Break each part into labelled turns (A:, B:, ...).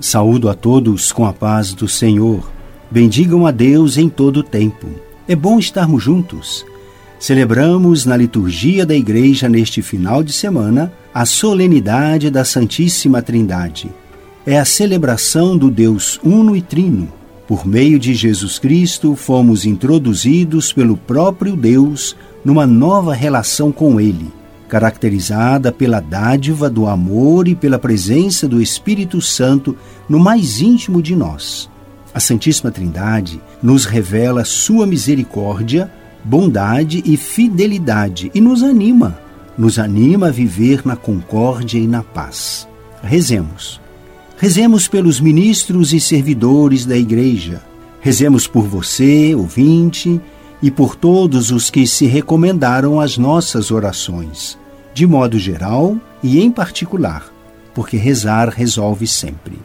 A: Saúdo a todos com a paz do Senhor. Bendigam a Deus em todo o tempo. É bom estarmos juntos. Celebramos na liturgia da Igreja neste final de semana a solenidade da Santíssima Trindade. É a celebração do Deus Uno e Trino. Por meio de Jesus Cristo, fomos introduzidos pelo próprio Deus numa nova relação com Ele caracterizada pela dádiva do amor e pela presença do Espírito Santo no mais íntimo de nós. A Santíssima Trindade nos revela sua misericórdia, bondade e fidelidade e nos anima, nos anima a viver na concórdia e na paz. Rezemos. Rezemos pelos ministros e servidores da Igreja. Rezemos por você, ouvinte, e por todos os que se recomendaram às nossas orações, de modo geral e em particular, porque rezar resolve sempre.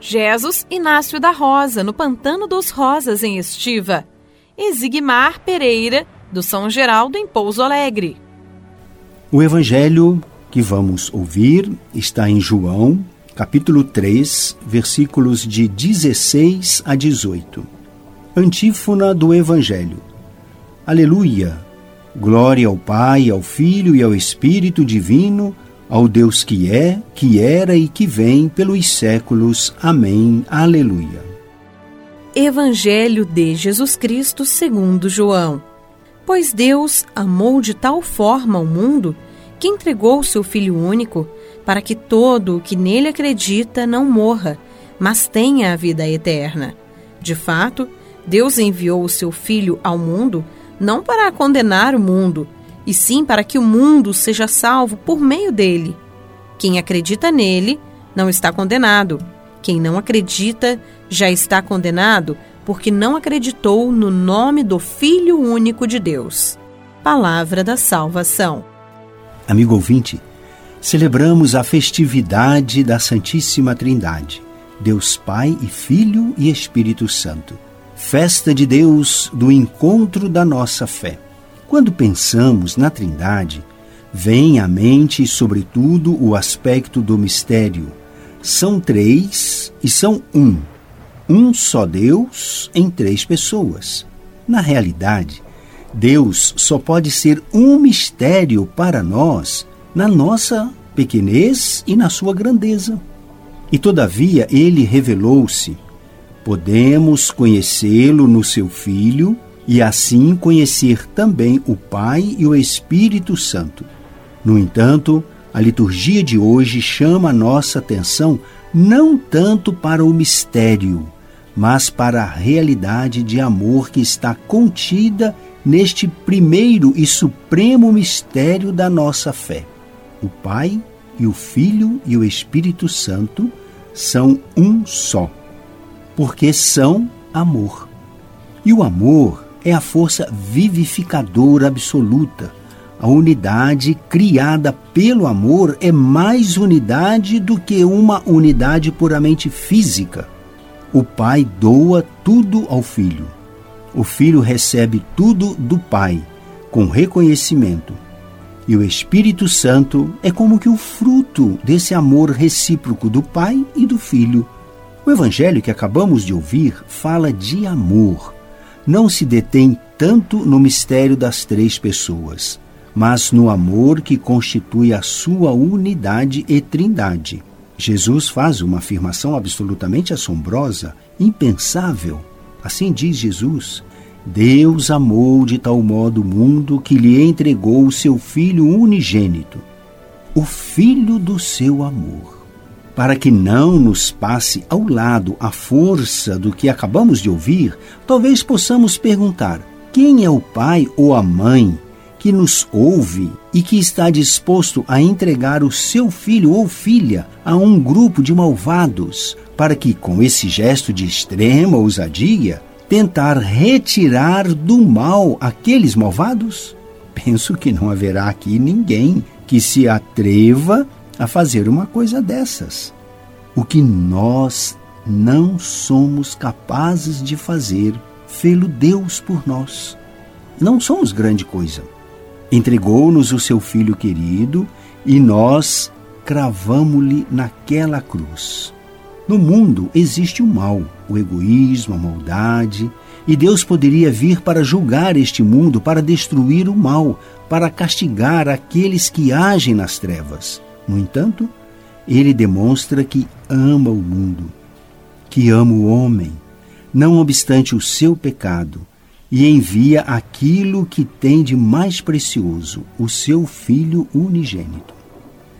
B: Jesus Inácio da Rosa, no Pantano dos Rosas, em Estiva. Exigmar Pereira, do São Geraldo, em Pouso Alegre.
A: O evangelho que vamos ouvir está em João, capítulo 3, versículos de 16 a 18. Antífona do evangelho. Aleluia! Glória ao Pai, ao Filho e ao Espírito Divino, ao Deus que é, que era e que vem pelos séculos. Amém. Aleluia.
B: Evangelho de Jesus Cristo segundo João. Pois Deus amou de tal forma o mundo que entregou seu Filho único, para que todo o que nele acredita não morra, mas tenha a vida eterna. De fato, Deus enviou o seu Filho ao mundo não para condenar o mundo, e sim para que o mundo seja salvo por meio dele. Quem acredita nele não está condenado. Quem não acredita já está condenado porque não acreditou no nome do Filho único de Deus. Palavra da salvação.
A: Amigo ouvinte, celebramos a festividade da Santíssima Trindade, Deus Pai e Filho e Espírito Santo festa de Deus do encontro da nossa fé. Quando pensamos na Trindade, vem à mente, sobretudo, o aspecto do mistério. São três e são um. Um só Deus em três pessoas. Na realidade, Deus só pode ser um mistério para nós na nossa pequenez e na sua grandeza. E todavia ele revelou-se Podemos conhecê-lo no seu Filho e assim conhecer também o Pai e o Espírito Santo. No entanto, a liturgia de hoje chama a nossa atenção não tanto para o mistério, mas para a realidade de amor que está contida neste primeiro e supremo mistério da nossa fé. O Pai e o Filho e o Espírito Santo são um só porque são amor. E o amor é a força vivificadora absoluta. A unidade criada pelo amor é mais unidade do que uma unidade puramente física. O pai doa tudo ao filho. O filho recebe tudo do pai, com reconhecimento. E o Espírito Santo é como que o fruto desse amor recíproco do pai e do filho o evangelho que acabamos de ouvir fala de amor. Não se detém tanto no mistério das três pessoas, mas no amor que constitui a sua unidade e trindade. Jesus faz uma afirmação absolutamente assombrosa, impensável. Assim diz Jesus: Deus amou de tal modo o mundo que lhe entregou o seu Filho unigênito, o Filho do seu amor para que não nos passe ao lado a força do que acabamos de ouvir, talvez possamos perguntar: quem é o pai ou a mãe que nos ouve e que está disposto a entregar o seu filho ou filha a um grupo de malvados, para que, com esse gesto de extrema ousadia, tentar retirar do mal aqueles malvados? Penso que não haverá aqui ninguém que se atreva a fazer uma coisa dessas. O que nós não somos capazes de fazer, fê-lo Deus por nós. Não somos grande coisa. Entregou-nos o seu Filho querido e nós cravamo-lhe naquela cruz. No mundo existe o mal, o egoísmo, a maldade, e Deus poderia vir para julgar este mundo, para destruir o mal, para castigar aqueles que agem nas trevas. No entanto, ele demonstra que ama o mundo, que ama o homem, não obstante o seu pecado, e envia aquilo que tem de mais precioso, o seu Filho unigênito.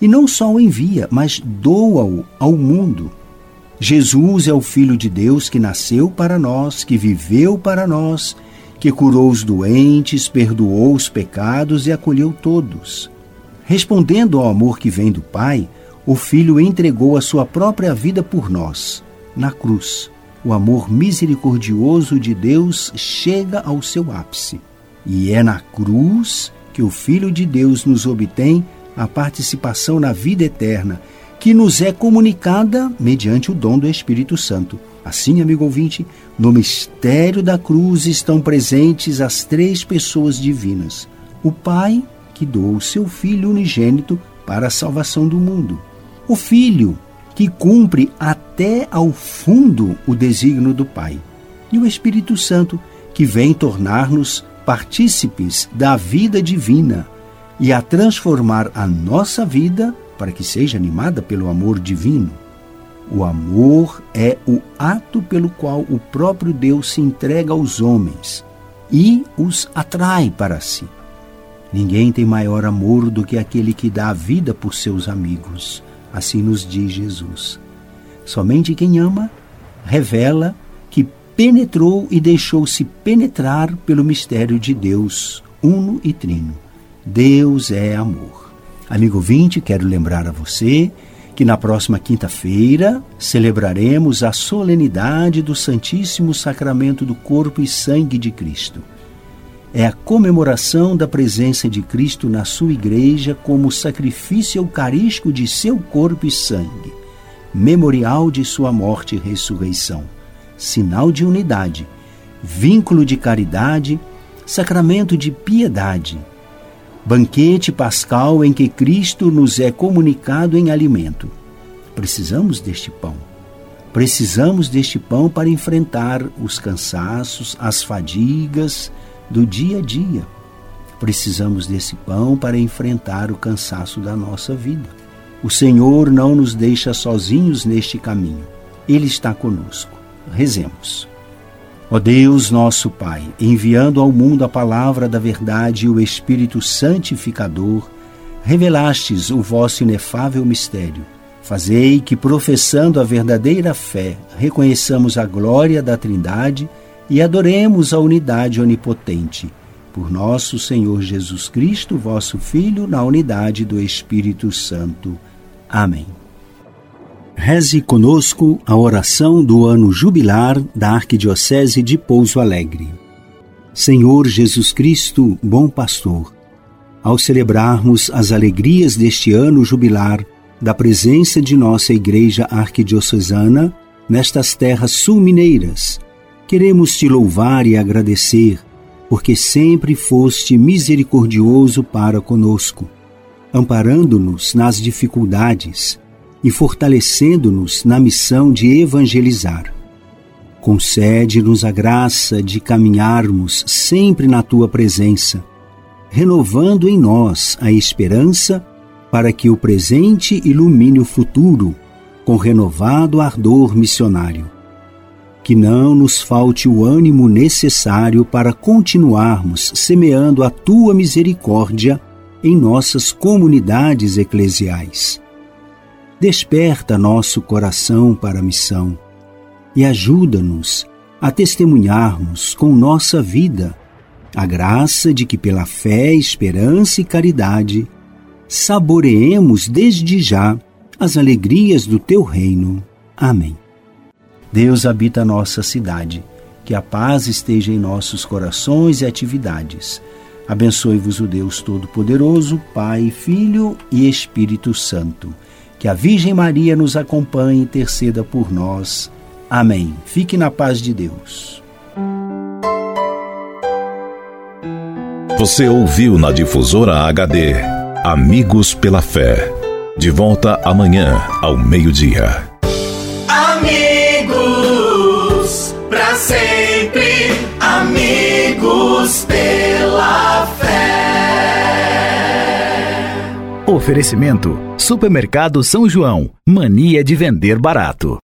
A: E não só o envia, mas doa-o ao mundo. Jesus é o Filho de Deus que nasceu para nós, que viveu para nós, que curou os doentes, perdoou os pecados e acolheu todos. Respondendo ao amor que vem do Pai, o Filho entregou a sua própria vida por nós, na cruz o amor misericordioso de Deus chega ao seu ápice. E é na cruz que o Filho de Deus nos obtém a participação na vida eterna, que nos é comunicada mediante o dom do Espírito Santo. Assim, amigo ouvinte, no mistério da cruz estão presentes as três pessoas divinas: o Pai, que doou o seu Filho unigênito para a salvação do mundo, o Filho, que cumpre até ao fundo o desígnio do Pai, e o Espírito Santo, que vem tornar-nos partícipes da vida divina e a transformar a nossa vida para que seja animada pelo amor divino. O amor é o ato pelo qual o próprio Deus se entrega aos homens e os atrai para si. Ninguém tem maior amor do que aquele que dá a vida por seus amigos. Assim nos diz Jesus. Somente quem ama revela que penetrou e deixou-se penetrar pelo mistério de Deus, uno e trino. Deus é amor. Amigo ouvinte, quero lembrar a você que na próxima quinta-feira celebraremos a solenidade do Santíssimo Sacramento do Corpo e Sangue de Cristo é a comemoração da presença de Cristo na sua igreja como sacrifício eucarístico de seu corpo e sangue, memorial de sua morte e ressurreição, sinal de unidade, vínculo de caridade, sacramento de piedade, banquete pascal em que Cristo nos é comunicado em alimento. Precisamos deste pão. Precisamos deste pão para enfrentar os cansaços, as fadigas, do dia a dia. Precisamos desse pão para enfrentar o cansaço da nossa vida. O Senhor não nos deixa sozinhos neste caminho. Ele está conosco. Rezemos. Ó Deus, nosso Pai, enviando ao mundo a palavra da verdade e o Espírito Santificador, revelastes o vosso inefável mistério. Fazei que, professando a verdadeira fé, reconheçamos a glória da Trindade e adoremos a unidade onipotente. Por nosso Senhor Jesus Cristo, vosso Filho, na unidade do Espírito Santo. Amém. Reze conosco a oração do ano jubilar da Arquidiocese de Pouso Alegre. Senhor Jesus Cristo, bom pastor, ao celebrarmos as alegrias deste ano jubilar da presença de nossa Igreja Arquidiocesana nestas terras sul-mineiras, Queremos te louvar e agradecer, porque sempre foste misericordioso para conosco, amparando-nos nas dificuldades e fortalecendo-nos na missão de evangelizar. Concede-nos a graça de caminharmos sempre na tua presença, renovando em nós a esperança para que o presente ilumine o futuro com renovado ardor missionário que não nos falte o ânimo necessário para continuarmos semeando a tua misericórdia em nossas comunidades eclesiais. Desperta nosso coração para a missão e ajuda-nos a testemunharmos com nossa vida A graça de que pela fé, esperança e caridade saboreemos desde já as alegrias do teu reino. Amém. Deus habita a nossa cidade. Que a paz esteja em nossos corações e atividades. Abençoe-vos o Deus Todo-Poderoso, Pai, Filho e Espírito Santo. Que a Virgem Maria nos acompanhe e interceda por nós. Amém. Fique na paz de Deus.
C: Você ouviu na difusora HD Amigos pela Fé. De volta amanhã ao meio-dia.
D: Sempre. Amigos pela fé.
E: Oferecimento: Supermercado São João. Mania de vender barato.